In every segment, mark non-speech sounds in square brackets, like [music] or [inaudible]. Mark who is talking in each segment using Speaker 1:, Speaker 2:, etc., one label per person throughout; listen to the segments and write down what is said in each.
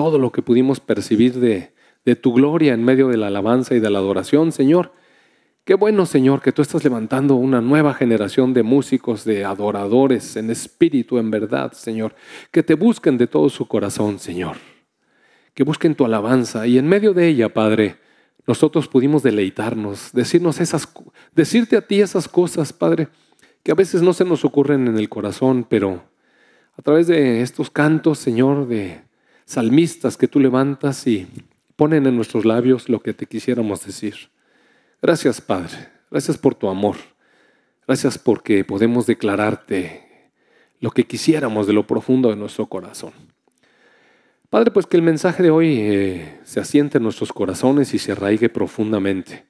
Speaker 1: todo lo que pudimos percibir de, tu gloria en medio de la alabanza y de la adoración, Señor. Qué bueno, Señor, que tú estás levantando una nueva generación de músicos, de adoradores en espíritu, en verdad, Señor. Que te busquen de todo su corazón, Señor. Que busquen tu alabanza y en medio de ella, Padre, nosotros pudimos deleitarnos, decirnos esas, decirte a ti esas cosas, Padre, que a veces no se nos ocurren en el corazón, pero a través de estos cantos, Señor, de salmistas que tú levantas y ponen en nuestros labios lo que te quisiéramos decir. Gracias, Padre. Gracias por tu amor. Gracias porque podemos declararte lo que quisiéramos de lo profundo de nuestro corazón. Padre, pues que el mensaje de hoy eh, se asiente en nuestros corazones y se arraigue profundamente.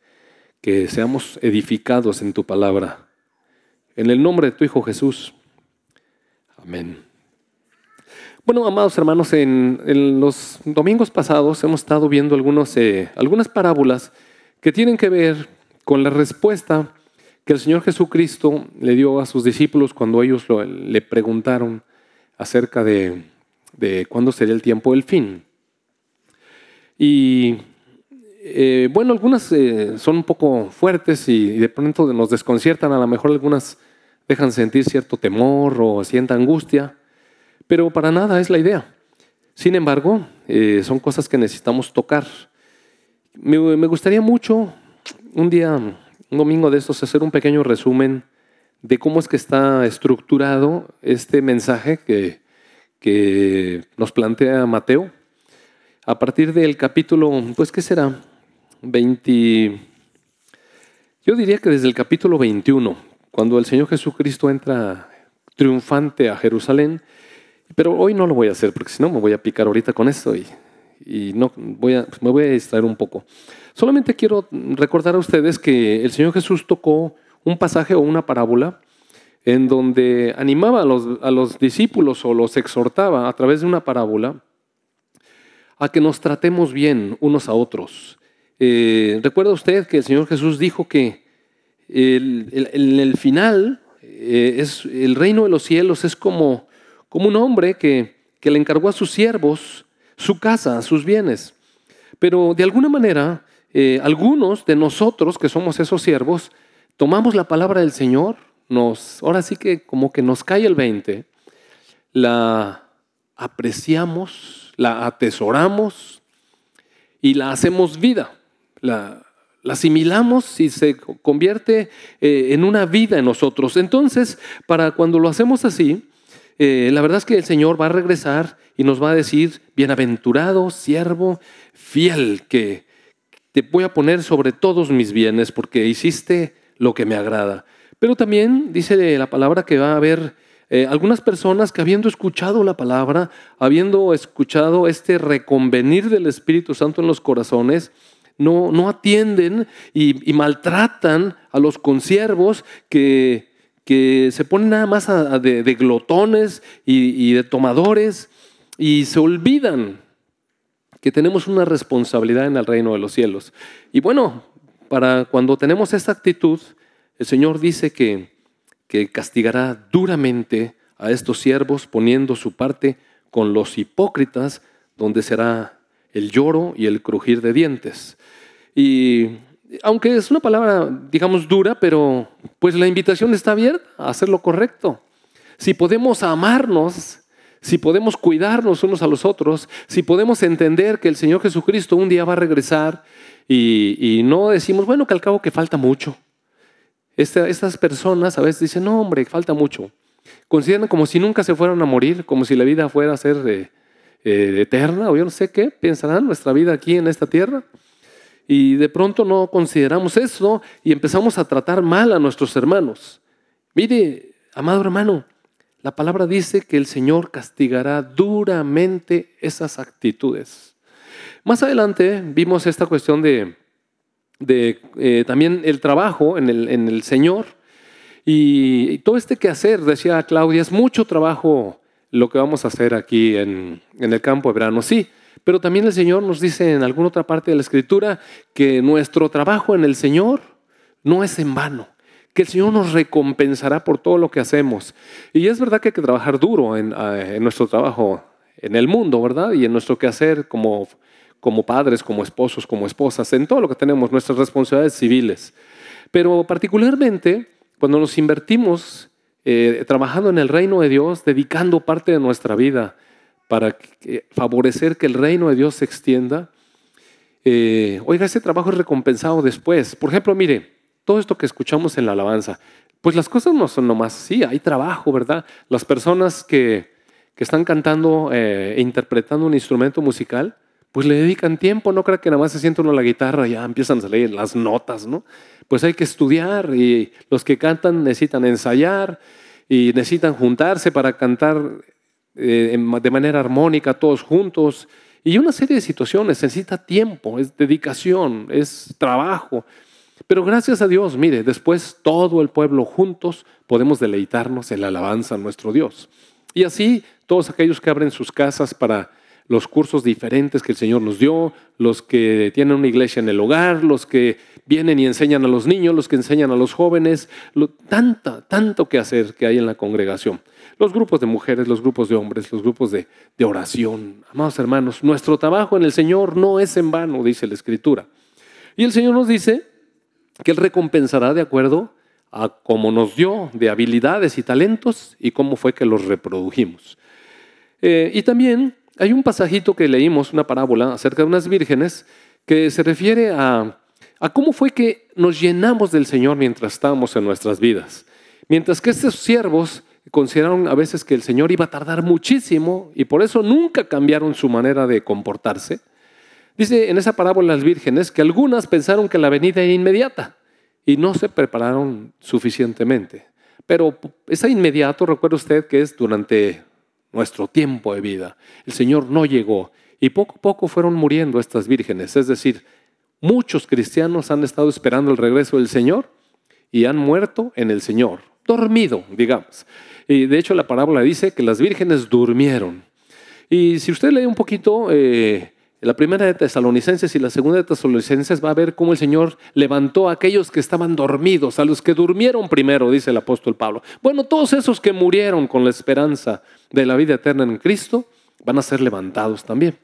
Speaker 1: Que seamos edificados en tu palabra. En el nombre de tu Hijo Jesús. Amén. Bueno, amados hermanos, en, los domingos pasados hemos estado viendo algunos, eh, algunas parábolas que tienen que ver con la respuesta que el Señor Jesucristo le dio a sus discípulos cuando ellos le preguntaron acerca de, cuándo sería el tiempo del fin. Y eh, bueno, algunas eh, son un poco fuertes y, de pronto nos desconciertan, a lo mejor algunas dejan sentir cierto temor o sienta angustia, pero para nada es la idea. Sin embargo, eh, son cosas que necesitamos tocar me, gustaría mucho un día, un domingo de estos, hacer un pequeño resumen de cómo es que está estructurado este mensaje que, que nos plantea Mateo. A partir del capítulo, pues, ¿qué será? 20. Yo diría que desde el capítulo 21, cuando el Señor Jesucristo entra triunfante a Jerusalén, pero hoy no lo voy a hacer porque si no me voy a picar ahorita con esto y no voy a, me voy a distraer un poco. Solamente quiero recordar a ustedes que el Señor Jesús tocó un pasaje o una parábola en donde animaba a los, a los discípulos o los exhortaba a través de una parábola a que nos tratemos bien unos a otros. Eh, recuerda usted que el Señor Jesús dijo que el, el, final eh, es, el reino de los cielos es como, como un hombre que, le encargó a sus siervos su casa, sus bienes. Pero de alguna manera, eh, algunos de nosotros que somos esos siervos, tomamos la palabra del Señor, nos, ahora sí que como que nos cae el 20, la apreciamos, la atesoramos y la hacemos vida. La, asimilamos y se convierte eh, en una vida en nosotros. Entonces, para cuando lo hacemos así, eh, la verdad es que el Señor va a regresar y nos va a decir, bienaventurado, siervo, fiel, que te voy a poner sobre todos mis bienes porque hiciste lo que me agrada. Pero también dice la palabra que va a haber eh, algunas personas que habiendo escuchado la palabra, habiendo escuchado este reconvenir del Espíritu Santo en los corazones, no, no atienden y, y maltratan a los consiervos que que se ponen nada más de, glotones y, de tomadores y se olvidan que tenemos una responsabilidad en el reino de los cielos. Y bueno, para cuando tenemos esta actitud, el Señor dice que, que castigará duramente a estos siervos poniendo su parte con los hipócritas, donde será el lloro y el crujir de dientes. Y aunque es una palabra, digamos, dura, pero pues la invitación está abierta a hacer lo correcto. Si podemos amarnos, si podemos cuidarnos unos a los otros, si podemos entender que el Señor Jesucristo un día va a regresar y, no decimos, bueno, que al cabo que falta mucho. estas personas a veces dicen, no, hombre, falta mucho. Consideran como si nunca se fueran a morir, como si la vida fuera a ser eh, eh, eterna o yo no sé qué, pensarán nuestra vida aquí en esta tierra. Y de pronto no consideramos eso y empezamos a tratar mal a nuestros hermanos. Mire, amado hermano, la palabra dice que el Señor castigará duramente esas actitudes. Más adelante vimos esta cuestión de, de eh, también el trabajo en el, en el Señor y, todo este quehacer, decía Claudia, es mucho trabajo lo que vamos a hacer aquí en, en el campo de verano. Sí, pero también el Señor nos dice en alguna otra parte de la Escritura que nuestro trabajo en el Señor no es en vano, que el Señor nos recompensará por todo lo que hacemos. Y es verdad que hay que trabajar duro en, nuestro trabajo en el mundo, ¿verdad? Y en nuestro quehacer como, como padres, como esposos, como esposas, en todo lo que tenemos, nuestras responsabilidades civiles. Pero particularmente cuando nos invertimos eh, trabajando en el reino de Dios, dedicando parte de nuestra vida para favorecer que el reino de Dios se extienda, eh, oiga, ese trabajo es recompensado después. Por ejemplo, mire, todo esto que escuchamos en la alabanza, pues las cosas no son nomás, sí, hay trabajo, ¿verdad? Las personas que, que están cantando eh, e interpretando un instrumento musical, pues le dedican tiempo, no creo que nada más se sienta uno la guitarra y ya empiezan a salir las notas, ¿no? Pues hay que estudiar y los que cantan necesitan ensayar y necesitan juntarse para cantar eh, de manera armónica todos juntos y una serie de situaciones, necesita tiempo, es dedicación, es trabajo. Pero gracias a Dios, mire, después todo el pueblo juntos podemos deleitarnos en la alabanza a nuestro Dios. Y así todos aquellos que abren sus casas para los cursos diferentes que el Señor nos dio, los que tienen una iglesia en el hogar, los que vienen y enseñan a los niños, los que enseñan a los jóvenes, tanta, tanto que hacer que hay en la congregación. Los grupos de mujeres, los grupos de hombres, los grupos de, oración. Amados hermanos, nuestro trabajo en el Señor no es en vano, dice la Escritura. Y el Señor nos dice que Él recompensará de acuerdo a cómo nos dio de habilidades y talentos y cómo fue que los reprodujimos. Eh, y también hay un pasajito que leímos, una parábola acerca de unas vírgenes, que se refiere a, cómo fue que nos llenamos del Señor mientras estábamos en nuestras vidas. Mientras que estos siervos consideraron a veces que el Señor iba a tardar muchísimo y por eso nunca cambiaron su manera de comportarse. Dice en esa parábola las vírgenes que algunas pensaron que la venida era inmediata y no se prepararon suficientemente. Pero esa inmediato, recuerda usted que es durante nuestro tiempo de vida. El Señor no llegó y poco a poco fueron muriendo estas vírgenes. Es decir, muchos cristianos han estado esperando el regreso del Señor y han muerto en el Señor, dormido, digamos. Y de hecho la parábola dice que las vírgenes durmieron. Y si usted lee un poquito eh, la primera de Tesalonicenses y la segunda de Tesalonicenses va a ver cómo el Señor levantó a aquellos que estaban dormidos, a los que durmieron primero, dice el apóstol Pablo. Bueno, todos esos que murieron con la esperanza de la vida eterna en Cristo van a ser levantados también.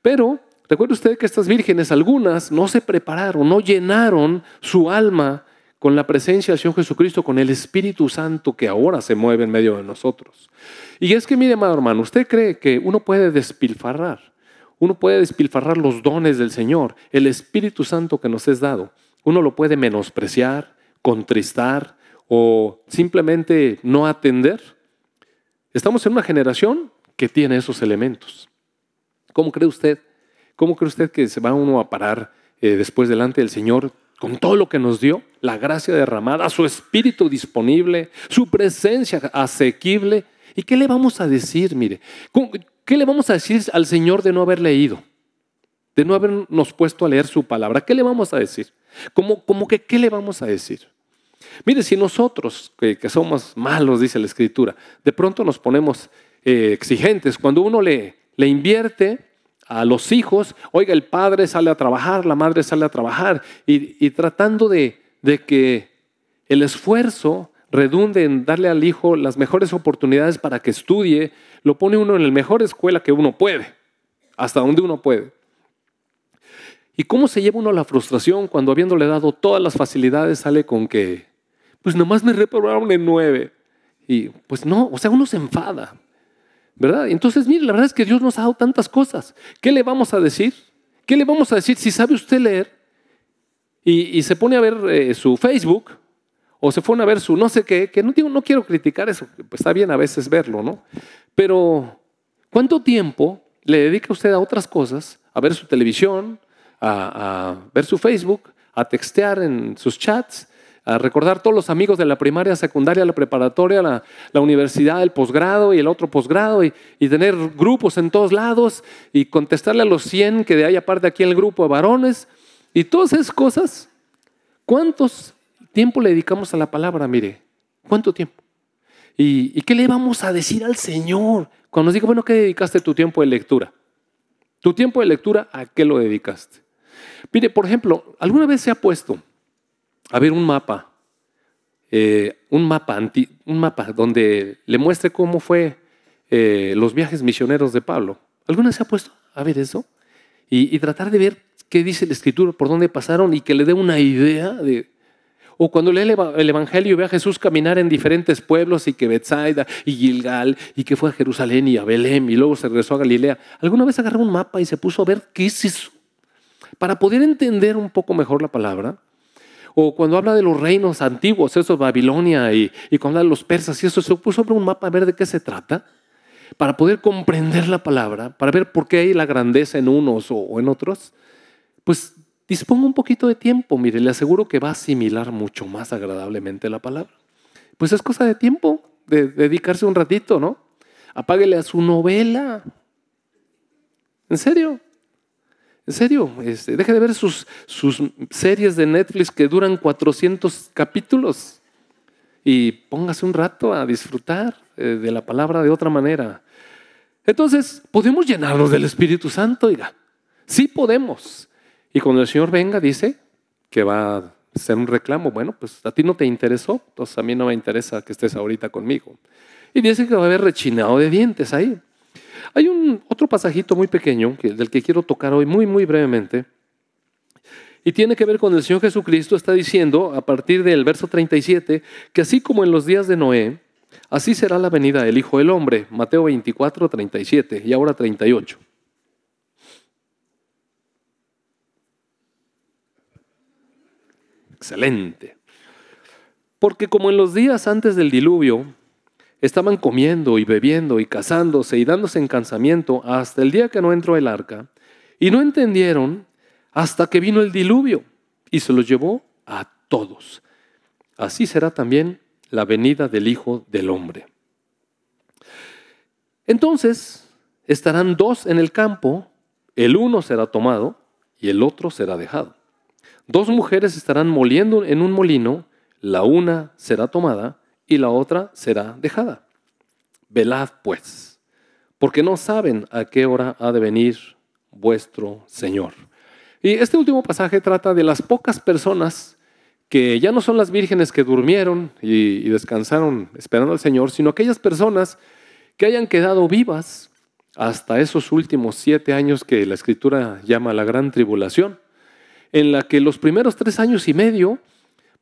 Speaker 1: Pero recuerde usted que estas vírgenes, algunas, no se prepararon, no llenaron su alma con la presencia del Señor Jesucristo, con el Espíritu Santo que ahora se mueve en medio de nosotros. Y es que, mire, amado hermano, ¿usted cree que uno puede despilfarrar? Uno puede despilfarrar los dones del Señor, el Espíritu Santo que nos es dado. Uno lo puede menospreciar, contristar o simplemente no atender. Estamos en una generación que tiene esos elementos. ¿Cómo cree usted? ¿Cómo cree usted que se va uno a parar eh, después delante del Señor con todo lo que nos dio? La gracia derramada, su espíritu disponible, su presencia asequible. ¿Y qué le vamos a decir? Mire, ¿Qué le vamos a decir al Señor de no haber leído? De no habernos puesto a leer su palabra. ¿Qué le vamos a decir? ¿Cómo, que qué le vamos a decir? Mire, si nosotros, que, somos malos, dice la Escritura, de pronto nos ponemos eh, exigentes, cuando uno le, le invierte a los hijos, oiga, el padre sale a trabajar, la madre sale a trabajar, y, tratando de, de que el esfuerzo redunde en darle al hijo las mejores oportunidades para que estudie, lo pone uno en la mejor escuela que uno puede, hasta donde uno puede. ¿Y cómo se lleva uno la frustración cuando habiéndole dado todas las facilidades sale con que, pues nomás me reprobaron en nueve? Y pues no, o sea, uno se enfada, ¿verdad? Entonces, mire, la verdad es que Dios nos ha dado tantas cosas. ¿Qué le vamos a decir? ¿Qué le vamos a decir si sabe usted leer y, se pone a ver eh, su Facebook o se fueron a ver su no sé qué, que no, digo, no quiero criticar eso, pues está bien a veces verlo, ¿no? Pero, ¿cuánto tiempo le dedica usted a otras cosas? A ver su televisión, a, ver su Facebook, a textear en sus chats, a recordar todos los amigos de la primaria, secundaria, la preparatoria, la, universidad, el posgrado y el otro posgrado, y, y, tener grupos en todos lados, y contestarle a los 100 que de ahí aparte aquí en el grupo de varones, y todas esas cosas. ¿Cuántos tiempo le dedicamos a la palabra? Mire, ¿cuánto tiempo? ¿Y, qué le vamos a decir al Señor? Cuando nos diga, bueno, ¿qué dedicaste tu tiempo de lectura? Tu tiempo de lectura, ¿a qué lo dedicaste? Mire, por ejemplo, ¿alguna vez se ha puesto a ver un mapa, eh, un, mapa un mapa donde le muestre cómo fue eh, los viajes misioneros de Pablo. ¿Alguna se ha puesto a ver eso? Y, tratar de ver qué dice la escritura, por dónde pasaron y que le dé una idea de, o cuando lee el Evangelio y ve a Jesús caminar en diferentes pueblos y que Bethsaida y Gilgal y que fue a Jerusalén y a Belém y luego se regresó a Galilea. ¿Alguna vez agarró un mapa y se puso a ver qué es eso? Para poder entender un poco mejor la palabra. O cuando habla de los reinos antiguos, eso Babilonia y, y cuando habla de los persas y eso, se puso sobre un mapa a ver de qué se trata. Para poder comprender la palabra, para ver por qué hay la grandeza en unos o, o en otros. Pues disponga un poquito de tiempo, mire, le aseguro que va a asimilar mucho más agradablemente la palabra. Pues es cosa de tiempo, de, dedicarse un ratito, ¿no? Apáguele a su novela. ¿En serio? En serio, este, deje de ver sus, series de Netflix que duran 400 capítulos y póngase un rato a disfrutar eh, de la palabra de otra manera. Entonces, ¿podemos llenarnos del Espíritu Santo? Oiga, sí podemos. Y cuando el Señor venga, dice que va a ser un reclamo. Bueno, pues a ti no te interesó, entonces a mí no me interesa que estés ahorita conmigo. Y dice que va a haber rechinado de dientes ahí. Hay un otro pasajito muy pequeño del que quiero tocar hoy muy, muy brevemente. Y tiene que ver con el Señor Jesucristo, está diciendo a partir del verso 37, que así como en los días de Noé, así será la venida del Hijo del Hombre. Mateo 24, 37 y ahora 38. Excelente. Porque como en los días antes del diluvio, estaban comiendo y bebiendo y casándose y dándose en cansamiento hasta el día que no entró el arca, y no entendieron hasta que vino el diluvio y se los llevó a todos. Así será también la venida del Hijo del Hombre. Entonces estarán dos en el campo, el uno será tomado y el otro será dejado. Dos mujeres estarán moliendo en un molino, la una será tomada y la otra será dejada. Velad pues, porque no saben a qué hora ha de venir vuestro Señor. Y este último pasaje trata de las pocas personas que ya no son las vírgenes que durmieron y, descansaron esperando al Señor, sino aquellas personas que hayan quedado vivas hasta esos últimos siete años que la Escritura llama la gran tribulación en la que los primeros tres años y medio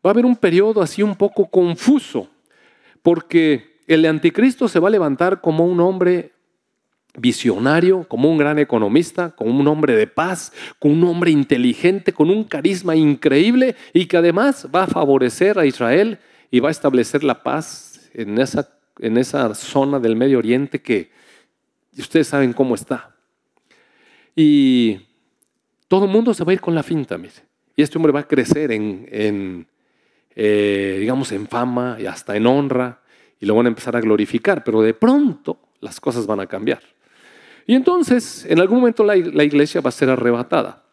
Speaker 1: va a haber un periodo así un poco confuso, porque el anticristo se va a levantar como un hombre visionario, como un gran economista, como un hombre de paz, como un hombre inteligente, con un carisma increíble y que además va a favorecer a Israel y va a establecer la paz en esa, en esa zona del Medio Oriente que ustedes saben cómo está. Y todo el mundo se va a ir con la finta, mire. Y este hombre va a crecer en, eh, digamos, en fama y hasta en honra, y lo van a empezar a glorificar, pero de pronto las cosas van a cambiar. Y entonces, en algún momento la, iglesia va a ser arrebatada.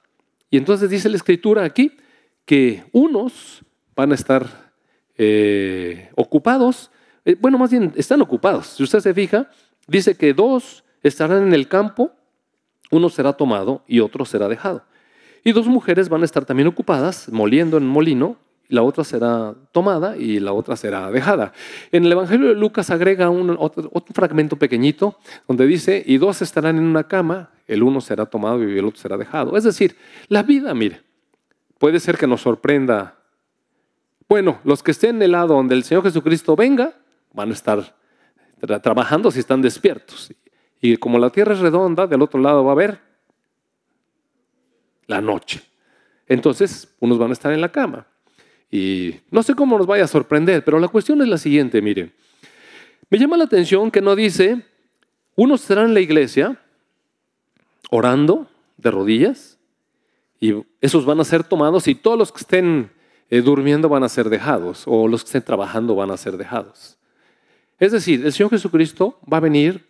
Speaker 1: Y entonces dice la escritura aquí que unos van a estar eh, ocupados, eh, bueno, más bien están ocupados. Si usted se fija, dice que dos estarán en el campo uno será tomado y otro será dejado. Y dos mujeres van a estar también ocupadas, moliendo en molino, la otra será tomada y la otra será dejada. En el Evangelio de Lucas agrega un, otro, fragmento pequeñito donde dice, y dos estarán en una cama, el uno será tomado y el otro será dejado. Es decir, la vida, mire, puede ser que nos sorprenda. Bueno, los que estén en el lado donde el Señor Jesucristo venga, van a estar trabajando si están despiertos. Y como la tierra es redonda, del otro lado va a haber la noche. Entonces, unos van a estar en la cama. Y no sé cómo nos vaya a sorprender, pero la cuestión es la siguiente, miren. Me llama la atención que no dice, unos estarán en la iglesia orando de rodillas y esos van a ser tomados y todos los que estén eh, durmiendo van a ser dejados o los que estén trabajando van a ser dejados. Es decir, el Señor Jesucristo va a venir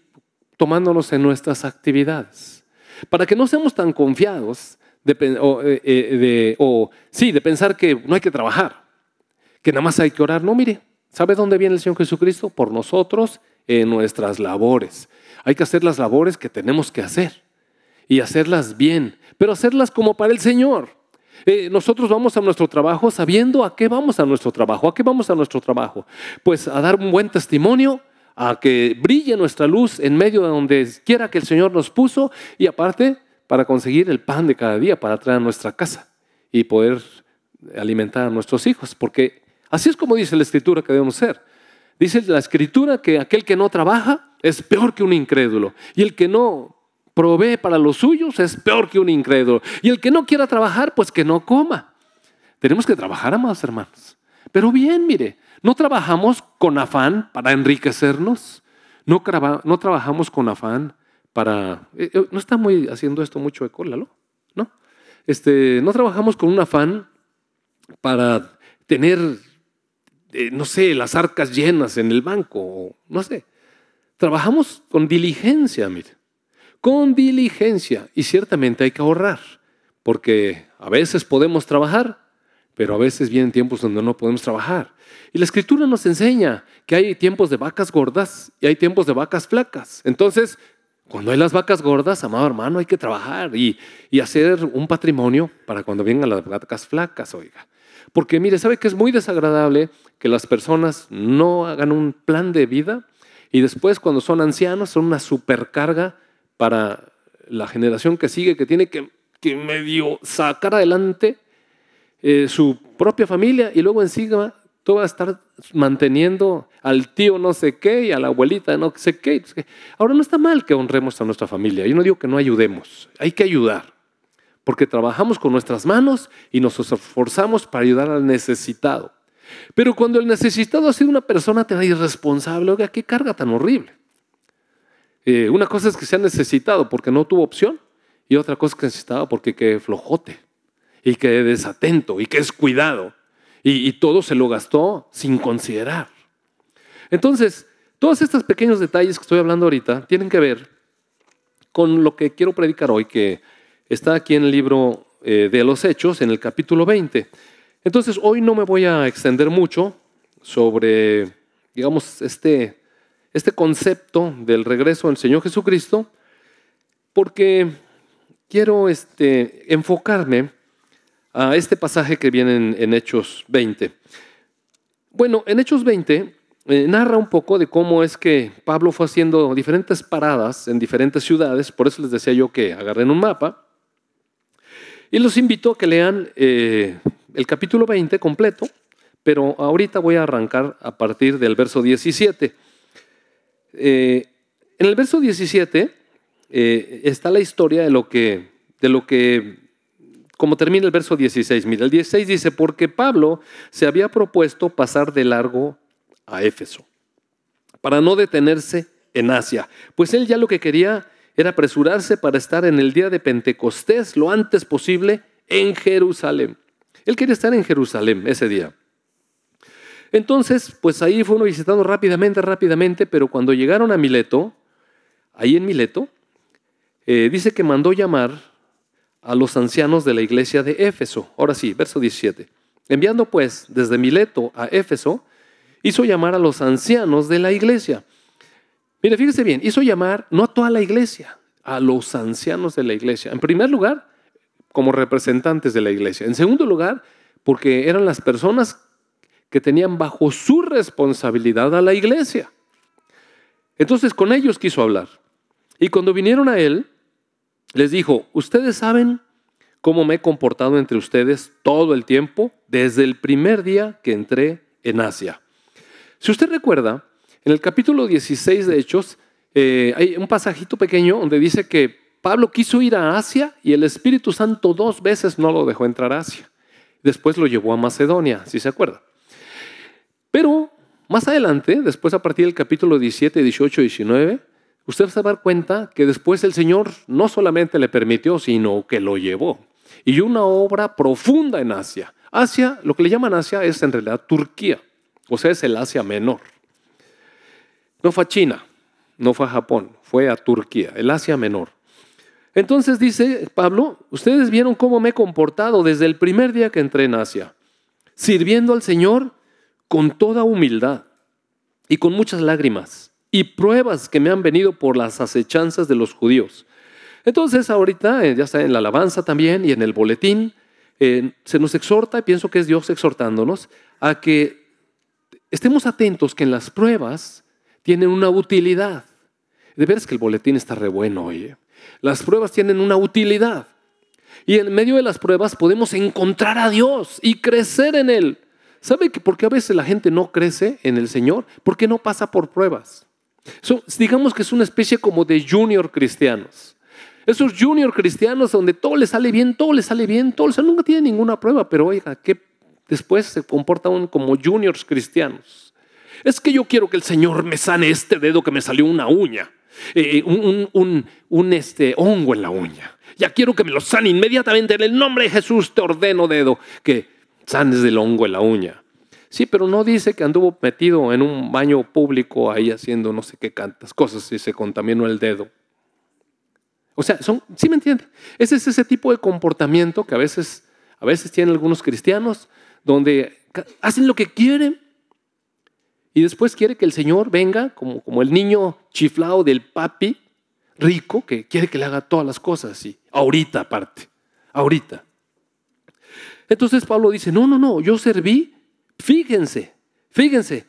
Speaker 1: tomándonos en nuestras actividades. Para que no seamos tan confiados de, eh, eh, o, sí, de pensar que no hay que trabajar, que nada más hay que orar. No, mire, ¿sabe dónde viene el Señor Jesucristo? Por nosotros en nuestras labores. Hay que hacer las labores que tenemos que hacer y hacerlas bien, pero hacerlas como para el Señor. Eh, nosotros vamos a nuestro trabajo sabiendo a qué vamos a nuestro trabajo. ¿A qué vamos a nuestro trabajo? Pues a dar un buen testimonio a que brille nuestra luz en medio de donde quiera que el Señor nos puso y aparte para conseguir el pan de cada día para traer a nuestra casa y poder alimentar a nuestros hijos, porque así es como dice la escritura que debemos ser. Dice la escritura que aquel que no trabaja es peor que un incrédulo y el que no provee para los suyos es peor que un incrédulo y el que no quiera trabajar pues que no coma. Tenemos que trabajar, amados hermanos. Pero bien, mire, no trabajamos con afán para enriquecernos, no, no trabajamos con afán para... Eh, eh, no está muy haciendo esto mucho de cola, ¿no? Este, no trabajamos con un afán para tener, eh, no sé, las arcas llenas en el banco, no sé. Trabajamos con diligencia, mire, con diligencia. Y ciertamente hay que ahorrar, porque a veces podemos trabajar, pero a veces vienen tiempos donde no podemos trabajar. Y la escritura nos enseña que hay tiempos de vacas gordas y hay tiempos de vacas flacas. Entonces, cuando hay las vacas gordas, amado hermano, hay que trabajar y, hacer un patrimonio para cuando vengan las vacas flacas, oiga. Porque mire, ¿sabe que es muy desagradable que las personas no hagan un plan de vida y después cuando son ancianos son una supercarga para la generación que sigue, que tiene que, medio sacar adelante eh, su propia familia y luego encima tú vas a estar manteniendo al tío no sé qué y a la abuelita no sé qué. Ahora no está mal que honremos a nuestra familia. Yo no digo que no ayudemos, hay que ayudar porque trabajamos con nuestras manos y nos esforzamos para ayudar al necesitado. Pero cuando el necesitado ha sido una persona tan irresponsable, oiga, qué carga tan horrible. Eh, una cosa es que se ha necesitado porque no tuvo opción y otra cosa es que necesitaba porque que flojote y que desatento y que es cuidado y, todo se lo gastó sin considerar. Entonces, todos estos pequeños detalles que estoy hablando ahorita tienen que ver con lo que quiero predicar hoy, que Está aquí en el libro eh, de los Hechos, en el capítulo 20. Entonces, hoy no me voy a extender mucho sobre, digamos, este, este concepto del regreso del Señor Jesucristo, porque quiero este, enfocarme a este pasaje que viene en, Hechos 20. Bueno, en Hechos 20 eh, narra un poco de cómo es que Pablo fue haciendo diferentes paradas en diferentes ciudades, por eso les decía yo que agarren un mapa, y los invito a que lean eh, el capítulo 20 completo, pero ahorita voy a arrancar a partir del verso 17. Eh, en el verso 17 eh, está la historia de lo que, de lo que, como termina el verso 16. Mira, el 16 dice, porque Pablo se había propuesto pasar de largo a Éfeso, para no detenerse en Asia, pues él ya lo que quería era apresurarse para estar en el día de Pentecostés lo antes posible en Jerusalén. Él quería estar en Jerusalén ese día. Entonces, pues ahí fue uno visitando rápidamente, rápidamente, pero cuando llegaron a Mileto, ahí en Mileto, eh, dice que mandó llamar a los ancianos de la iglesia de Éfeso. Ahora sí, verso 17. Enviando pues desde Mileto a Éfeso, hizo llamar a los ancianos de la iglesia Mire, fíjese bien, hizo llamar no a toda la iglesia, a los ancianos de la iglesia. En primer lugar, como representantes de la iglesia. En segundo lugar, porque eran las personas que tenían bajo su responsabilidad a la iglesia. Entonces con ellos quiso hablar. Y cuando vinieron a él, les dijo, ustedes saben cómo me he comportado entre ustedes todo el tiempo, desde el primer día que entré en Asia. Si usted recuerda, en el capítulo 16 de Hechos eh, hay un pasajito pequeño donde dice que Pablo quiso ir a Asia y el Espíritu Santo dos veces no lo dejó entrar a Asia. Después lo llevó a Macedonia, si se acuerda. Pero más adelante, después a partir del capítulo 17, 18 y 19, usted se va a dar cuenta que después el Señor no solamente le permitió, sino que lo llevó. Y una obra profunda en Asia. Asia, lo que le llaman Asia es en realidad Turquía, o sea, es el Asia menor. No fue a China, no fue a Japón, fue a Turquía, el Asia Menor. Entonces dice Pablo, ustedes vieron cómo me he comportado desde el primer día que entré en Asia, sirviendo al Señor con toda humildad y con muchas lágrimas y pruebas que me han venido por las acechanzas de los judíos. Entonces ahorita, eh, ya está en la alabanza también y en el boletín, eh, se nos exhorta, y pienso que es Dios exhortándonos, a que estemos atentos que en las pruebas tienen una utilidad. De veras que el boletín está re bueno, oye. Las pruebas tienen una utilidad. Y en medio de las pruebas podemos encontrar a Dios y crecer en Él. ¿Sabe que por qué a veces la gente no crece en el Señor? Porque no pasa por pruebas. Digamos que es una especie como de junior cristianos. Esos junior cristianos donde todo les sale bien, todo les sale bien, todo, o sea, nunca tienen ninguna prueba, pero oiga, que después se comportan como juniors cristianos. Es que yo quiero que el Señor me sane este dedo que me salió una uña, eh, un, un, un este, hongo en la uña. Ya quiero que me lo sane inmediatamente. En el nombre de Jesús te ordeno, dedo, que sanes del hongo en la uña. Sí, pero no dice que anduvo metido en un baño público ahí haciendo no sé qué cantas cosas y se contaminó el dedo. O sea, son, ¿sí me entiende? Ese es ese tipo de comportamiento que a veces, a veces tienen algunos cristianos donde hacen lo que quieren y después quiere que el Señor venga como, como el niño chiflado del papi rico que quiere que le haga todas las cosas y ahorita aparte, ahorita. Entonces Pablo dice, no, no, no, yo serví, fíjense, fíjense,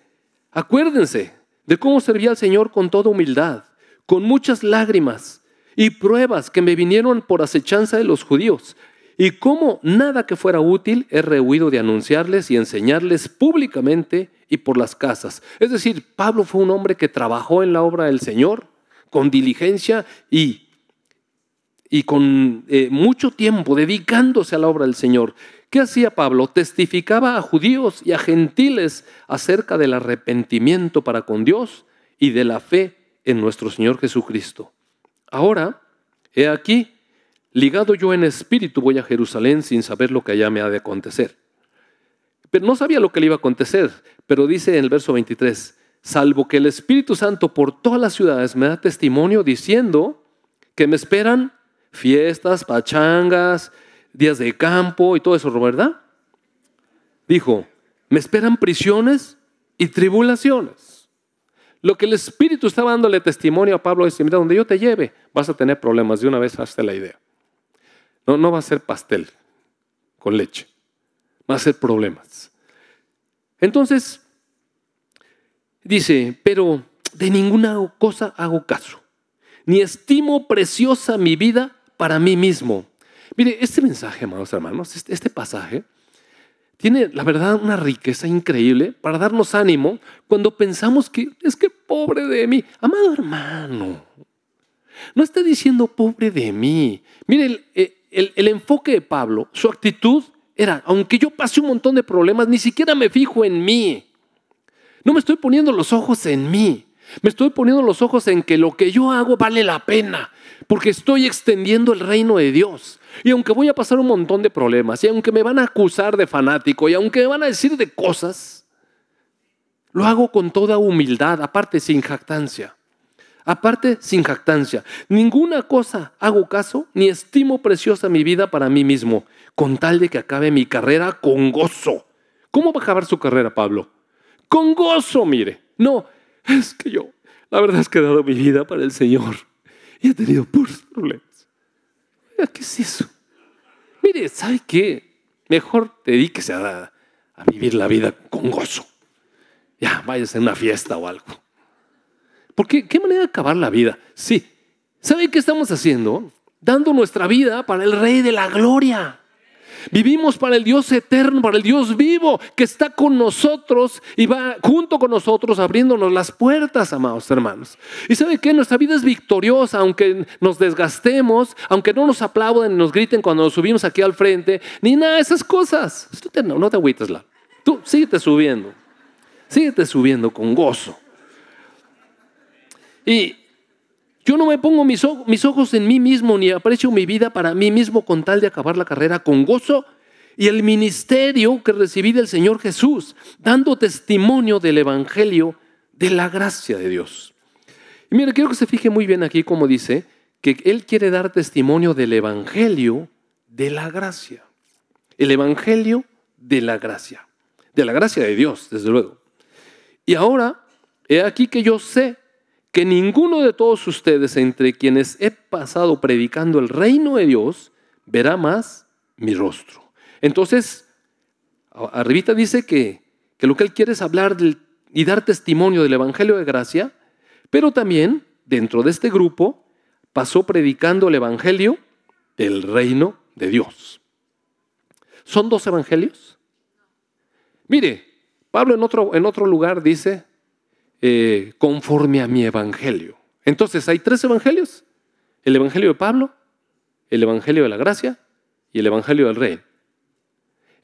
Speaker 1: acuérdense de cómo serví al Señor con toda humildad, con muchas lágrimas y pruebas que me vinieron por acechanza de los judíos, y cómo nada que fuera útil he rehuido de anunciarles y enseñarles públicamente y por las casas. Es decir, Pablo fue un hombre que trabajó en la obra del Señor, con diligencia y, y con eh, mucho tiempo dedicándose a la obra del Señor. ¿Qué hacía Pablo? Testificaba a judíos y a gentiles acerca del arrepentimiento para con Dios y de la fe en nuestro Señor Jesucristo. Ahora, he aquí, ligado yo en espíritu voy a Jerusalén sin saber lo que allá me ha de acontecer. Pero no sabía lo que le iba a acontecer, pero dice en el verso 23, salvo que el Espíritu Santo por todas las ciudades me da testimonio diciendo que me esperan fiestas, pachangas, días de campo y todo eso, ¿verdad? Dijo, me esperan prisiones y tribulaciones. Lo que el Espíritu estaba dándole testimonio a Pablo es, mira, donde yo te lleve, vas a tener problemas. De una vez hazte la idea. No, no va a ser pastel con leche. Va a ser problemas. Entonces, Dice, pero de ninguna cosa hago caso, ni estimo preciosa mi vida para mí mismo. Mire, este mensaje, amados hermanos, este, este, pasaje, tiene la verdad una riqueza increíble para darnos ánimo cuando pensamos que es que pobre de mí. Amado hermano, no está diciendo pobre de mí. Mire, el, el enfoque de Pablo, su actitud era, aunque yo pase un montón de problemas, ni siquiera me fijo en mí. No me estoy poniendo los ojos en mí. Me estoy poniendo los ojos en que lo que yo hago vale la pena, porque estoy extendiendo el reino de Dios. Y aunque voy a pasar un montón de problemas, y aunque me van a acusar de fanático, y aunque me van a decir de cosas, lo hago con toda humildad, aparte sin jactancia. Aparte sin jactancia. Ninguna cosa hago caso, ni estimo preciosa mi vida para mí mismo, con tal de que acabe mi carrera con gozo. ¿Cómo va a acabar su carrera, Pablo? con gozo, mire. No, es que yo, la verdad es que he dado mi vida para el Señor y he tenido puros problemas. ¿Qué es eso? Mire, ¿sabe qué? Mejor dedíquese a, vivir la vida con gozo. Ya, váyase a una fiesta o algo. Porque, ¿qué manera de acabar la vida? Sí. ¿Sabe qué estamos haciendo? Dando nuestra vida para el Rey de la Gloria. Vivimos para el Dios eterno, para el Dios vivo, que está con nosotros y va junto con nosotros abriéndonos las puertas, amados hermanos. Y sabe que nuestra vida es victoriosa, aunque nos desgastemos, aunque no nos aplaudan y nos griten cuando nos subimos aquí al frente, ni nada de esas cosas. No, no te agüites, la. Tú síguete subiendo, síguete subiendo con gozo. Y yo no me pongo mis, ojos en mí mismo ni aprecio mi vida para mí mismo con tal de acabar la carrera con gozo y el ministerio que recibí del Señor Jesús, dando testimonio del Evangelio de la gracia de Dios. Y mire, quiero que se fije muy bien aquí como dice que Él quiere dar testimonio del Evangelio de la gracia. El Evangelio de la gracia. De la gracia de Dios, desde luego. Y ahora, he aquí que yo sé que ninguno de todos ustedes entre quienes he pasado predicando el reino de Dios verá más mi rostro. Entonces, arribita dice que, que lo que él quiere es hablar y dar testimonio del Evangelio de gracia Pero también dentro de este grupo pasó predicando el Evangelio del reino de Dios. ¿Son dos evangelios? Mire, Pablo en otro, en otro lugar dice, eh, conforme a mi evangelio. Entonces hay tres evangelios. El evangelio de Pablo, el evangelio de la gracia y el evangelio del rey.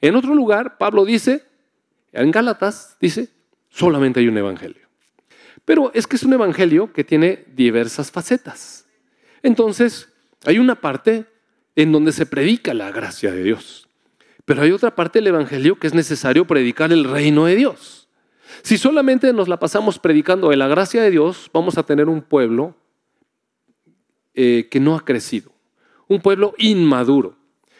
Speaker 1: En otro lugar, Pablo dice, en Gálatas, dice, solamente hay un evangelio. Pero es que es un evangelio que tiene diversas facetas. Entonces, hay una parte en donde se predica la gracia de Dios. Pero hay otra parte del Evangelio que es necesario predicar el reino de Dios. Si solamente nos la pasamos predicando de la gracia de Dios, vamos a tener un pueblo eh, que no ha crecido, un pueblo inmaduro.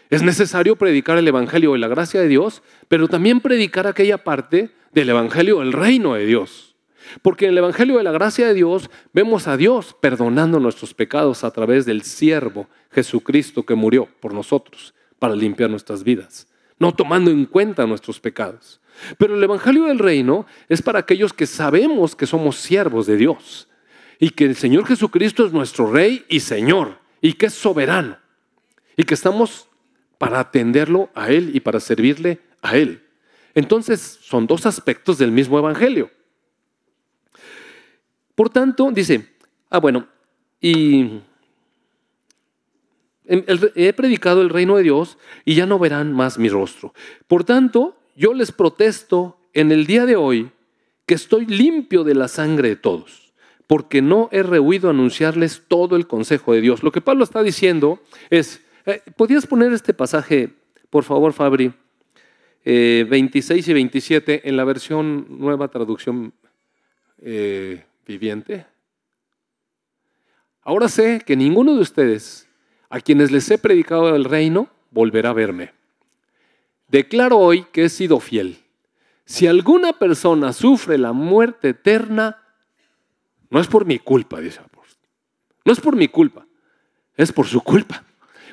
Speaker 1: Es necesario predicar el Evangelio de la gracia de Dios, pero también predicar aquella parte del Evangelio del reino de Dios. Porque en el Evangelio de la gracia de Dios vemos a Dios perdonando nuestros pecados a través del siervo Jesucristo que murió por nosotros para limpiar nuestras vidas, no tomando en cuenta nuestros pecados. Pero el Evangelio del reino es para aquellos que sabemos que somos siervos de Dios y que el Señor Jesucristo es nuestro Rey y Señor y que es soberano y que estamos para atenderlo a Él y para servirle a Él. Entonces son dos aspectos del mismo Evangelio. Por tanto, dice, ah, bueno, y he predicado el reino de Dios y ya no verán más mi rostro. Por tanto, yo les protesto en el día de hoy que estoy limpio de la sangre de todos, porque no he rehuido anunciarles todo el consejo de Dios. Lo que Pablo está diciendo es, eh, ¿podrías poner este pasaje, por favor, Fabri? 26 eh, y 27 en la versión nueva traducción eh, viviente. Ahora sé que ninguno de ustedes, a quienes les he predicado el reino, volverá a verme. Declaro hoy que he sido fiel. Si alguna persona sufre la muerte eterna, no es por mi culpa, dice apóstol. No es por mi culpa, es por su culpa.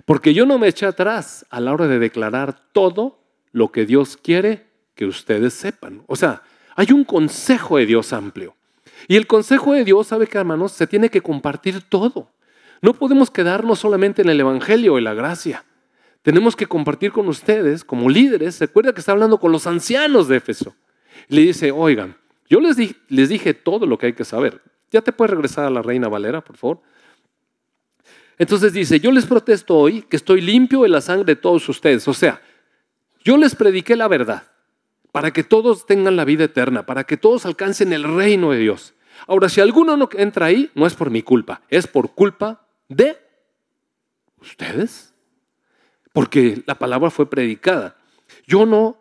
Speaker 1: Porque yo no me eché atrás a la hora de declarar todo lo que Dios quiere que ustedes sepan. O sea, hay un consejo de Dios amplio. Y el consejo de Dios, ¿sabe que hermanos? Se tiene que compartir todo. No podemos quedarnos solamente en el Evangelio y la gracia. Tenemos que compartir con ustedes como líderes. Recuerda que está hablando con los ancianos de Éfeso. Le dice, oigan, yo les, les dije todo lo que hay que saber. Ya te puedes regresar a la reina Valera, por favor. Entonces dice, yo les protesto hoy que estoy limpio de la sangre de todos ustedes. O sea, yo les prediqué la verdad para que todos tengan la vida eterna, para que todos alcancen el reino de Dios. Ahora, si alguno no entra ahí, no es por mi culpa, es por culpa de ustedes. Porque la palabra fue predicada. Yo no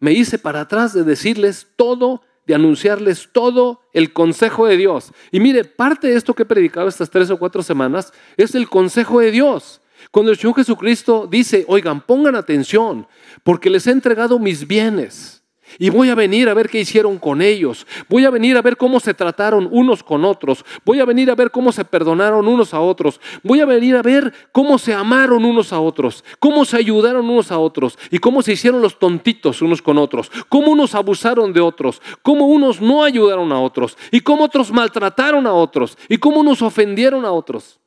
Speaker 1: me hice para atrás de decirles todo, de anunciarles todo el consejo de Dios. Y mire, parte de esto que he predicado estas tres o cuatro semanas es el consejo de Dios. Cuando el Señor Jesucristo dice, oigan, pongan atención, porque les he entregado mis bienes. Y voy a venir a ver qué hicieron con ellos. Voy a venir a ver cómo se trataron unos con otros. Voy a venir a ver cómo se perdonaron unos a otros. Voy a venir a ver cómo se amaron unos a otros. Cómo se ayudaron unos a otros. Y cómo se hicieron los tontitos unos con otros. Cómo unos abusaron de otros. Cómo unos no ayudaron a otros. Y cómo otros maltrataron a otros. Y cómo unos ofendieron a otros.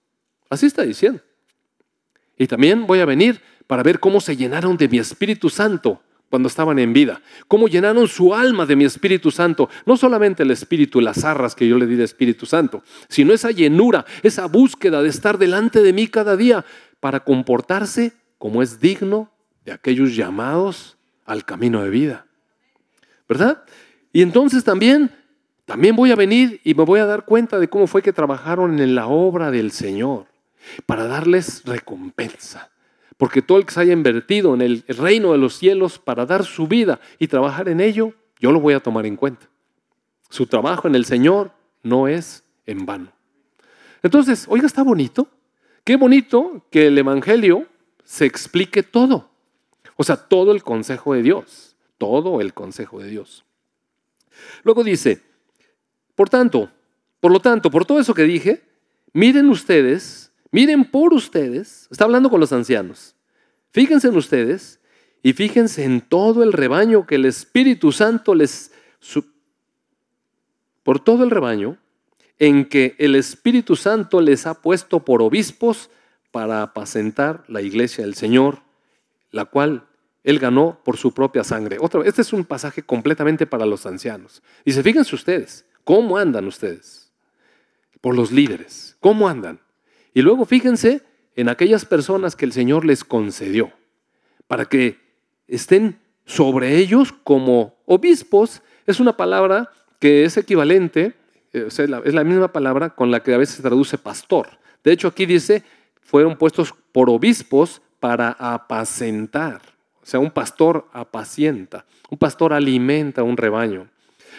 Speaker 1: Así está diciendo. Y también voy a venir para ver cómo se llenaron de mi Espíritu Santo cuando estaban en vida, cómo llenaron su alma de mi Espíritu Santo, no solamente el Espíritu, las arras que yo le di de Espíritu Santo, sino esa llenura, esa búsqueda de estar delante de mí cada día para comportarse como es digno de aquellos llamados al camino de vida. ¿Verdad? Y entonces también, también voy a venir y me voy a dar cuenta de cómo fue que trabajaron en la obra del Señor para darles recompensa porque todo el que se haya invertido en el reino de los cielos para dar su vida y trabajar en ello, yo lo voy a tomar en cuenta. Su trabajo en el Señor no es en vano. Entonces, oiga, está bonito. Qué bonito que el Evangelio se explique todo. O sea, todo el consejo de Dios. Todo el consejo de Dios. Luego dice, por tanto, por lo tanto, por todo eso que dije, miren ustedes Miren por ustedes, está hablando con los ancianos. Fíjense en ustedes y fíjense en todo el rebaño que el Espíritu Santo les... por todo el rebaño en que el Espíritu Santo les ha puesto por obispos para apacentar la iglesia del Señor, la cual él ganó por su propia sangre. Otra vez, este es un pasaje completamente para los ancianos. Dice, fíjense ustedes, ¿cómo andan ustedes? Por los líderes, ¿cómo andan? Y luego fíjense en aquellas personas que el Señor les concedió, para que estén sobre ellos como obispos. Es una palabra que es equivalente, eh, es la misma palabra con la que a veces se traduce pastor. De hecho, aquí dice, fueron puestos por obispos para apacentar. O sea, un pastor apacienta, un pastor alimenta un rebaño.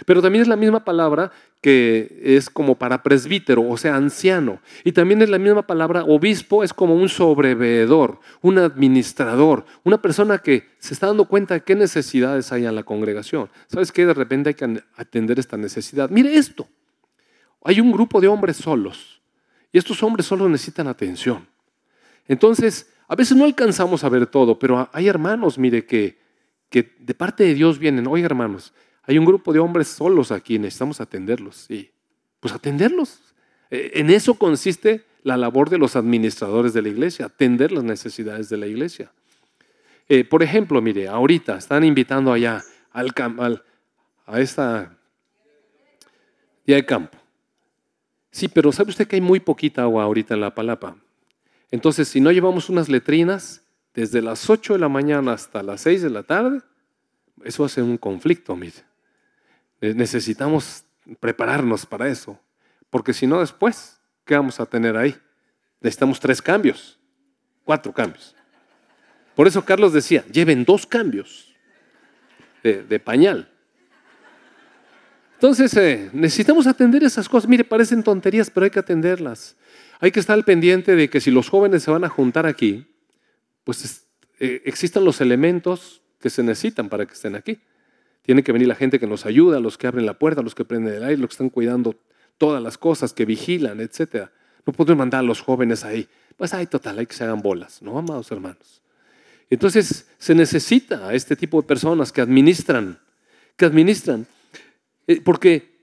Speaker 1: Pero también es la misma palabra que es como para presbítero, o sea, anciano. Y también es la misma palabra obispo, es como un sobreveedor, un administrador, una persona que se está dando cuenta de qué necesidades hay en la congregación. ¿Sabes qué? De repente hay que atender esta necesidad. Mire esto. Hay un grupo de hombres solos y estos hombres solos necesitan atención. Entonces, a veces no alcanzamos a ver todo, pero hay hermanos, mire, que, que de parte de Dios vienen, oye hermanos, hay un grupo de hombres solos aquí, necesitamos atenderlos. Y pues atenderlos. E, en eso consiste la labor de los administradores de la iglesia, atender las necesidades de la iglesia. Eh, por ejemplo, mire, ahorita están invitando allá al, a esta día de campo. Sí, pero ¿sabe usted que hay muy poquita agua ahorita en la palapa? Entonces, si no llevamos unas letrinas desde las 8 de la mañana hasta las 6 de la tarde, eso ser un conflicto, mire. Necesitamos prepararnos para eso, porque si no después, ¿qué vamos a tener ahí? Necesitamos tres cambios, cuatro cambios. Por eso Carlos decía, lleven dos cambios de, pañal. Entonces, eh, necesitamos atender esas cosas. Mire, parecen tonterías, pero hay que atenderlas. Hay que estar al pendiente de que si los jóvenes se van a juntar aquí, pues eh, existan los elementos que se necesitan para que estén aquí. Tiene que venir la gente que nos ayuda, los que abren la puerta, los que prenden el aire, los que están cuidando todas las cosas, que vigilan, etc. No podemos mandar a los jóvenes ahí. Pues, ay, total, hay que se hagan bolas. No, amados hermanos. Entonces, se necesita a este tipo de personas que administran, que administran, eh, porque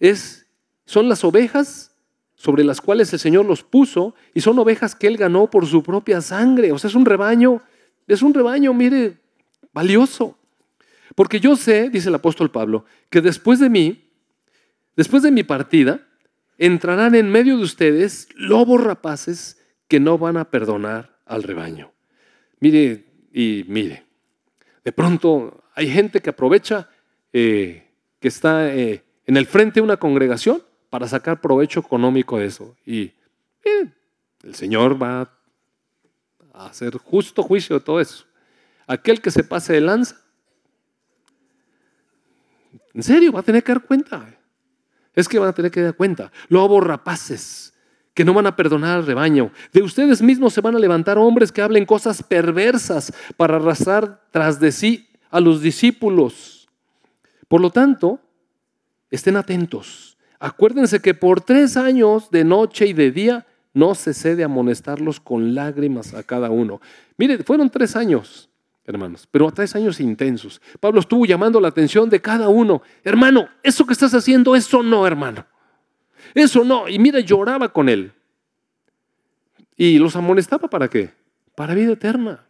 Speaker 1: es, son las ovejas sobre las cuales el Señor los puso y son ovejas que Él ganó por su propia sangre. O sea, es un rebaño, es un rebaño, mire, valioso. Porque yo sé, dice el apóstol Pablo, que después de mí, después de mi partida, entrarán en medio de ustedes lobos rapaces que no van a perdonar al rebaño. Mire y mire, de pronto hay gente que aprovecha eh, que está eh, en el frente de una congregación para sacar provecho económico de eso. Y el Señor va a hacer justo juicio de todo eso. Aquel que se pase de lanza en serio, va a tener que dar cuenta. Es que van a tener que dar cuenta. Lobos rapaces que no van a perdonar al rebaño. De ustedes mismos se van a levantar hombres que hablen cosas perversas para arrastrar tras de sí a los discípulos. Por lo tanto, estén atentos. Acuérdense que por tres años de noche y de día no se cede amonestarlos con lágrimas a cada uno. Mire, fueron tres años hermanos, pero a tres años intensos. Pablo estuvo llamando la atención de cada uno. Hermano, eso que estás haciendo, eso no, hermano. Eso no. Y mira, lloraba con él. Y los amonestaba para qué? Para vida eterna.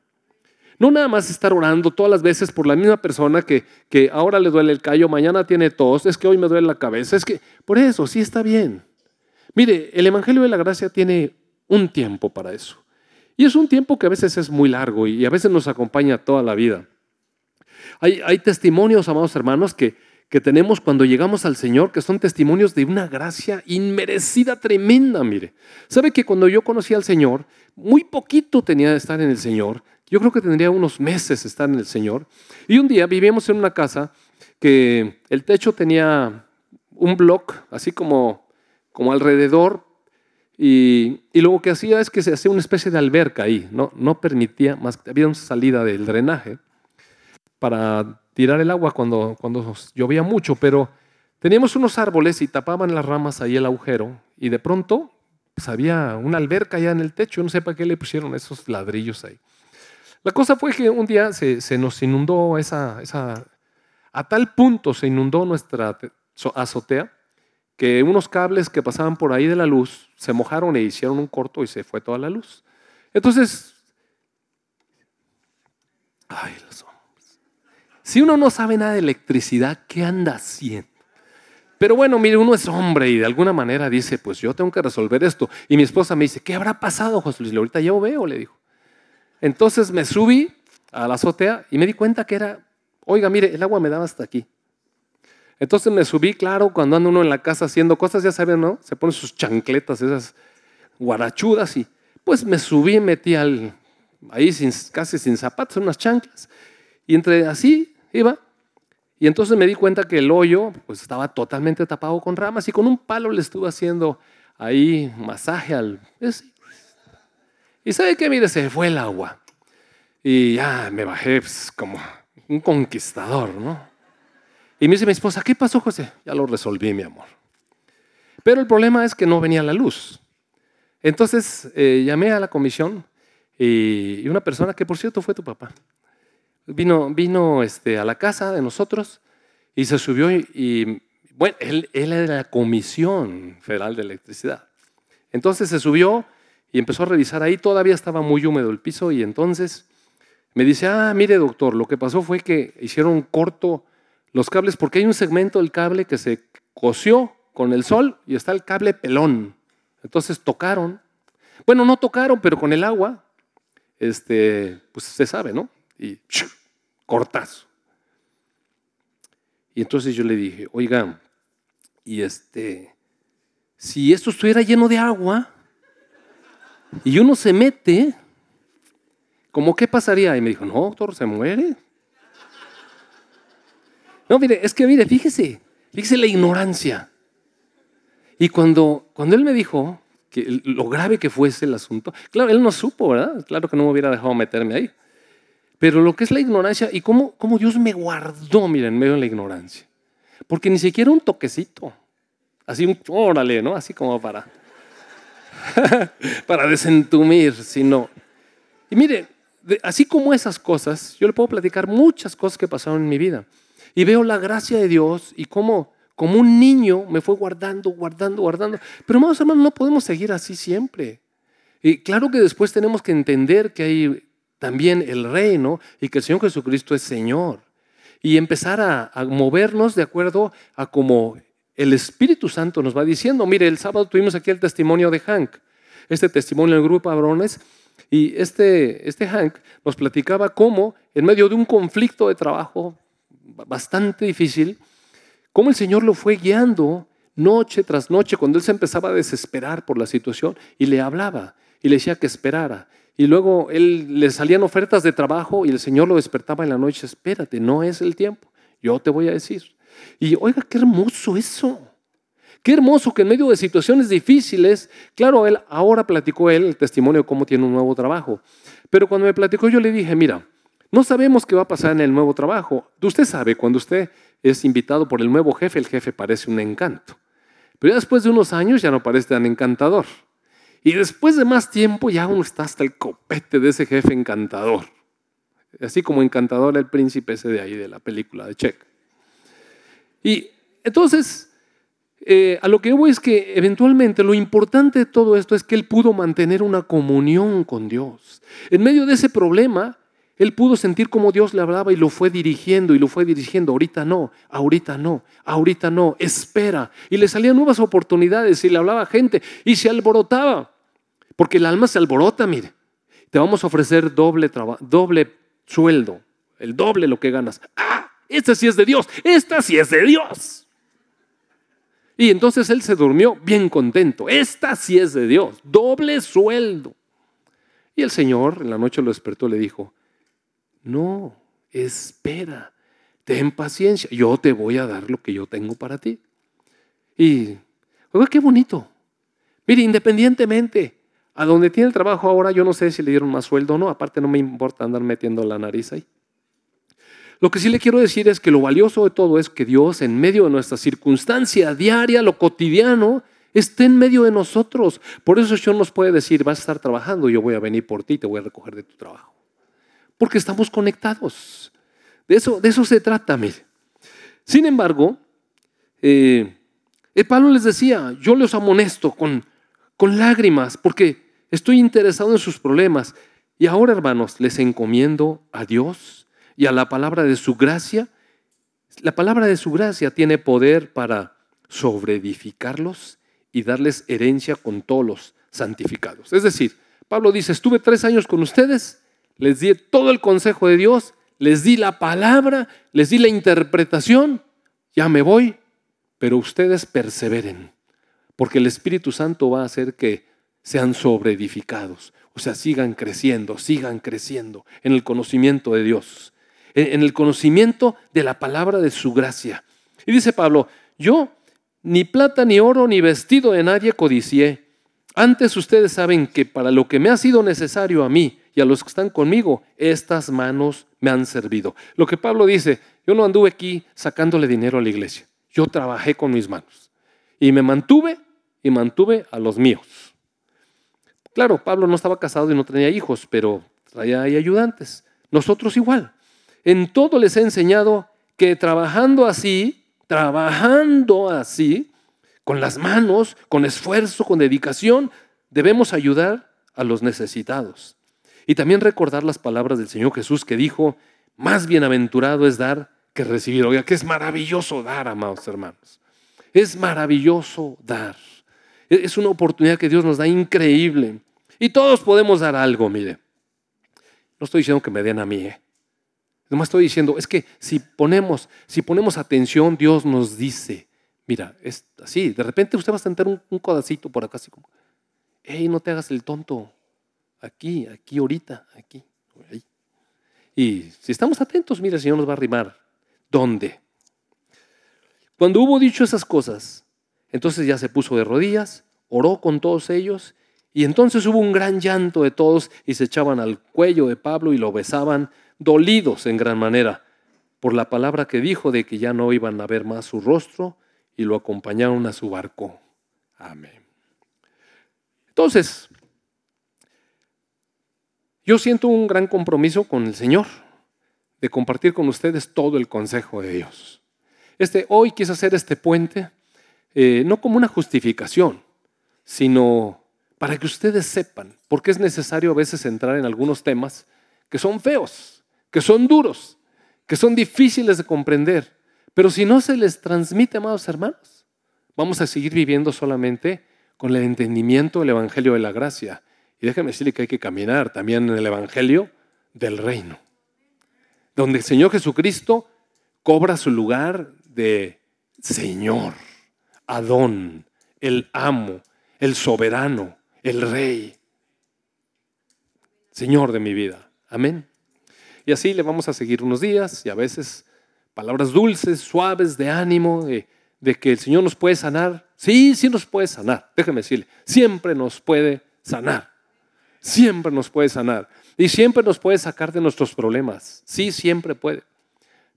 Speaker 1: No nada más estar orando todas las veces por la misma persona que, que ahora le duele el callo, mañana tiene tos, es que hoy me duele la cabeza, es que por eso sí está bien. Mire, el Evangelio de la Gracia tiene un tiempo para eso. Y es un tiempo que a veces es muy largo y a veces nos acompaña toda la vida. Hay, hay testimonios, amados hermanos, que, que tenemos cuando llegamos al Señor, que son testimonios de una gracia inmerecida, tremenda, mire. ¿Sabe que cuando yo conocí al Señor, muy poquito tenía de estar en el Señor? Yo creo que tendría unos meses estar en el Señor. Y un día vivíamos en una casa que el techo tenía un block, así como, como alrededor, y, lo que hacía es que se hacía una especie de alberca ahí, no, permitía más, había una salida del drenaje para tirar el agua cuando, cuando llovía mucho, pero teníamos unos árboles y tapaban las ramas ahí el agujero y de pronto pues, había una alberca allá en el techo, no sé para qué le pusieron esos ladrillos ahí. La cosa fue que un día se, se nos inundó esa, esa, a tal punto se inundó nuestra azotea que unos cables que pasaban por ahí de la luz se mojaron e hicieron un corto y se fue toda la luz. Entonces, ay, los hombres. Si uno no sabe nada de electricidad, ¿qué anda haciendo? Pero bueno, mire, uno es hombre y de alguna manera dice, pues yo tengo que resolver esto. Y mi esposa me dice, ¿qué habrá pasado, José Luis? Ahorita yo veo, le dijo. Entonces me subí a la azotea y me di cuenta que era, oiga, mire, el agua me daba hasta aquí. Entonces me subí, claro, cuando anda uno en la casa haciendo cosas, ya saben, ¿no? Se ponen sus chancletas, esas guarachudas y pues me subí metí al, ahí casi sin zapatos, unas chanclas. Y entre así iba. Y entonces me di cuenta que el hoyo pues estaba totalmente tapado con ramas y con un palo le estuve haciendo ahí masaje al... Y sabe qué, mire, se fue el agua. Y ya me bajé pues, como un conquistador, ¿no? Y me dice mi esposa, ¿qué pasó, José? Ya lo resolví, mi amor. Pero el problema es que no venía la luz. Entonces eh, llamé a la comisión y, una persona que, por cierto, fue tu papá, vino, vino este, a la casa de nosotros y se subió y, bueno, él, él era de la Comisión Federal de Electricidad. Entonces se subió y empezó a revisar ahí, todavía estaba muy húmedo el piso y entonces me dice, ah, mire doctor, lo que pasó fue que hicieron un corto los cables, porque hay un segmento del cable que se cosió con el sol y está el cable pelón. Entonces tocaron. Bueno, no tocaron, pero con el agua, este, pues se sabe, ¿no? Y cortazo. Y entonces yo le dije, oiga, y este, si esto estuviera lleno de agua y uno se mete, ¿cómo qué pasaría? Y me dijo, no, doctor, se muere. No, mire, es que mire, fíjese, fíjese la ignorancia. Y cuando, cuando él me dijo que lo grave que fuese el asunto, claro, él no supo, ¿verdad? Claro que no me hubiera dejado meterme ahí. Pero lo que es la ignorancia y cómo, cómo Dios me guardó, mire, en medio de la ignorancia. Porque ni siquiera un toquecito, así un, órale, ¿no? Así como para, [laughs] para desentumir, sino. Y mire, así como esas cosas, yo le puedo platicar muchas cosas que pasaron en mi vida. Y veo la gracia de Dios y cómo, como un niño, me fue guardando, guardando, guardando. Pero hermanos, hermanos, no podemos seguir así siempre. Y claro que después tenemos que entender que hay también el reino y que el Señor Jesucristo es Señor. Y empezar a, movernos de acuerdo a como el Espíritu Santo nos va diciendo. Mire, el sábado tuvimos aquí el testimonio de Hank. Este testimonio del grupo Abrones. Y este, este Hank nos platicaba cómo en medio de un conflicto de trabajo bastante difícil, cómo el Señor lo fue guiando noche tras noche cuando él se empezaba a desesperar por la situación y le hablaba y le decía que esperara. Y luego él le salían ofertas de trabajo y el Señor lo despertaba en la noche, espérate, no es el tiempo, yo te voy a decir. Y oiga, qué hermoso eso. Qué hermoso que en medio de situaciones difíciles, claro, él ahora platicó él el testimonio de cómo tiene un nuevo trabajo. Pero cuando me platicó yo le dije, mira, no sabemos qué va a pasar en el nuevo trabajo. Usted sabe, cuando usted es invitado por el nuevo jefe, el jefe parece un encanto. Pero ya después de unos años ya no parece tan encantador. Y después de más tiempo ya uno está hasta el copete de ese jefe encantador. Así como encantador el príncipe ese de ahí de la película de Check. Y entonces, eh, a lo que voy es que eventualmente lo importante de todo esto es que él pudo mantener una comunión con Dios. En medio de ese problema, él pudo sentir cómo Dios le hablaba y lo fue dirigiendo y lo fue dirigiendo. Ahorita no, ahorita no, ahorita no, espera. Y le salían nuevas oportunidades y le hablaba gente y se alborotaba. Porque el alma se alborota, mire. Te vamos a ofrecer doble, doble sueldo, el doble lo que ganas. Ah, esta sí es de Dios, esta sí es de Dios. Y entonces él se durmió bien contento. Esta sí es de Dios, doble sueldo. Y el Señor en la noche lo despertó y le dijo, no, espera, ten paciencia, yo te voy a dar lo que yo tengo para ti. Y, oiga, qué bonito. Mire, independientemente a donde tiene el trabajo ahora, yo no sé si le dieron más sueldo o no, aparte no me importa andar metiendo la nariz ahí. Lo que sí le quiero decir es que lo valioso de todo es que Dios, en medio de nuestra circunstancia diaria, lo cotidiano, esté en medio de nosotros. Por eso Dios nos puede decir, vas a estar trabajando, yo voy a venir por ti, te voy a recoger de tu trabajo porque estamos conectados. De eso, de eso se trata, mire. Sin embargo, eh, El Pablo les decía, yo los amonesto con, con lágrimas porque estoy interesado en sus problemas. Y ahora, hermanos, les encomiendo a Dios y a la palabra de su gracia. La palabra de su gracia tiene poder para sobreedificarlos y darles herencia con todos los santificados. Es decir, Pablo dice, estuve tres años con ustedes, les di todo el consejo de Dios, les di la palabra, les di la interpretación, ya me voy, pero ustedes perseveren, porque el Espíritu Santo va a hacer que sean sobreedificados, o sea, sigan creciendo, sigan creciendo en el conocimiento de Dios, en el conocimiento de la palabra de su gracia. Y dice Pablo, yo ni plata, ni oro, ni vestido de nadie codicié. Antes ustedes saben que para lo que me ha sido necesario a mí y a los que están conmigo, estas manos me han servido. Lo que Pablo dice, yo no anduve aquí sacándole dinero a la iglesia. Yo trabajé con mis manos. Y me mantuve y mantuve a los míos. Claro, Pablo no estaba casado y no tenía hijos, pero traía ayudantes. Nosotros igual. En todo les he enseñado que trabajando así, trabajando así, con las manos, con esfuerzo, con dedicación, debemos ayudar a los necesitados. Y también recordar las palabras del Señor Jesús que dijo, más bienaventurado es dar que recibir. Oiga, que es maravilloso dar, amados hermanos. Es maravilloso dar. Es una oportunidad que Dios nos da increíble. Y todos podemos dar algo, mire. No estoy diciendo que me den a mí, ¿eh? Nomás estoy diciendo, es que si ponemos, si ponemos atención, Dios nos dice, mira, es así, de repente usted va a sentar un, codacito por acá, así como, hey, no te hagas el tonto, aquí, aquí, ahorita, aquí, ahí. Y si estamos atentos, mira, el Señor nos va a arrimar. ¿Dónde? Cuando hubo dicho esas cosas, entonces ya se puso de rodillas, oró con todos ellos, y entonces hubo un gran llanto de todos y se echaban al cuello de Pablo y lo besaban dolidos en gran manera por la palabra que dijo de que ya no iban a ver más su rostro y lo acompañaron a su barco. Amén. Entonces, yo siento un gran compromiso con el Señor de compartir con ustedes todo el consejo de Dios. Este, hoy quise hacer este puente eh, no como una justificación, sino para que ustedes sepan, porque es necesario a veces entrar en algunos temas que son feos, que son duros, que son difíciles de comprender. Pero si no se les transmite, amados hermanos, vamos a seguir viviendo solamente con el entendimiento del Evangelio de la gracia. Y déjame decirle que hay que caminar también en el Evangelio del reino, donde el Señor Jesucristo cobra su lugar de Señor, Adón, el amo, el soberano, el rey, Señor de mi vida. Amén. Y así le vamos a seguir unos días y a veces palabras dulces, suaves, de ánimo, de, que el Señor nos puede sanar. Sí, sí nos puede sanar. Déjeme decirle, siempre nos puede sanar. Siempre nos puede sanar. Y siempre nos puede sacar de nuestros problemas. Sí, siempre puede.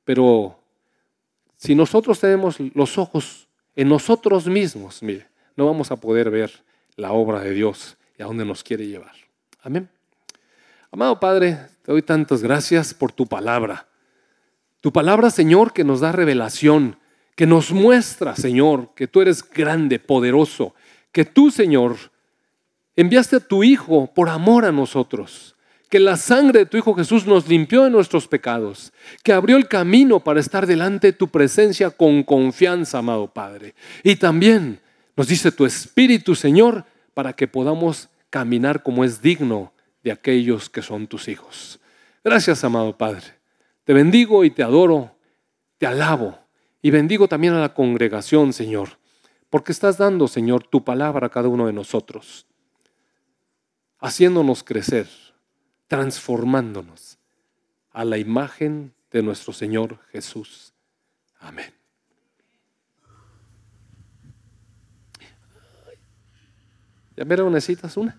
Speaker 1: Pero si nosotros tenemos los ojos en nosotros mismos, mire, no vamos a poder ver la obra de Dios y a dónde nos quiere llevar. Amén. Amado Padre, te doy tantas gracias por tu palabra. Tu palabra, Señor, que nos da revelación, que nos muestra, Señor, que tú eres grande, poderoso, que tú, Señor, enviaste a tu Hijo por amor a nosotros, que la sangre de tu Hijo Jesús nos limpió de nuestros pecados, que abrió el camino para estar delante de tu presencia con confianza, amado Padre. Y también nos dice tu Espíritu, Señor, para que podamos caminar como es digno de aquellos que son tus hijos. Gracias, amado Padre. Te bendigo y te adoro, te alabo y bendigo también a la congregación, Señor, porque estás dando, Señor, tu palabra a cada uno de nosotros, haciéndonos crecer, transformándonos a la imagen de nuestro Señor Jesús. Amén. ¿Ya me necesitas una?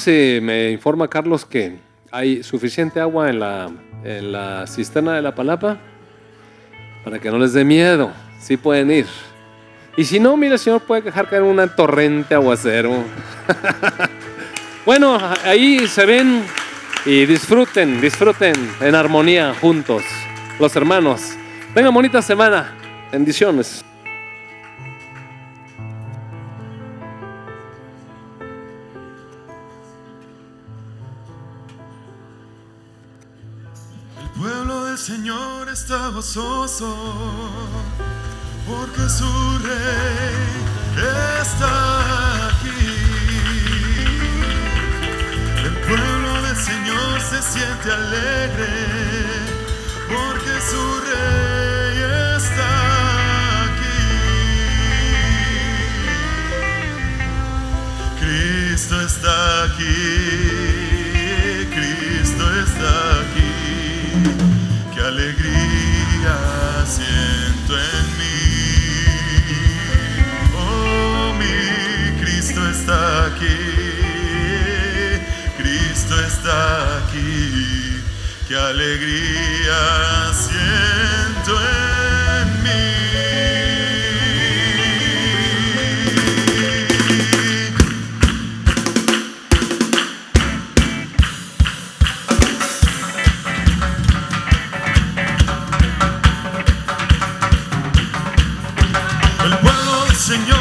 Speaker 1: Amados, me informa Carlos que hay suficiente agua en la, en la cisterna de la palapa para que no les dé miedo. Sí pueden ir. Y si no, mira, el Señor puede dejar caer una torrente aguacero. [laughs] bueno, ahí se ven y disfruten, disfruten en armonía juntos, los hermanos. Tengan bonita semana. Bendiciones.
Speaker 2: Señor está gozoso, porque su rey está aquí. El pueblo del Señor se siente alegre, porque su rey está aquí. Cristo está aquí. Alegría siento en mí. Oh, mi Cristo está aquí. Cristo está aquí. qué alegría siento en Señor.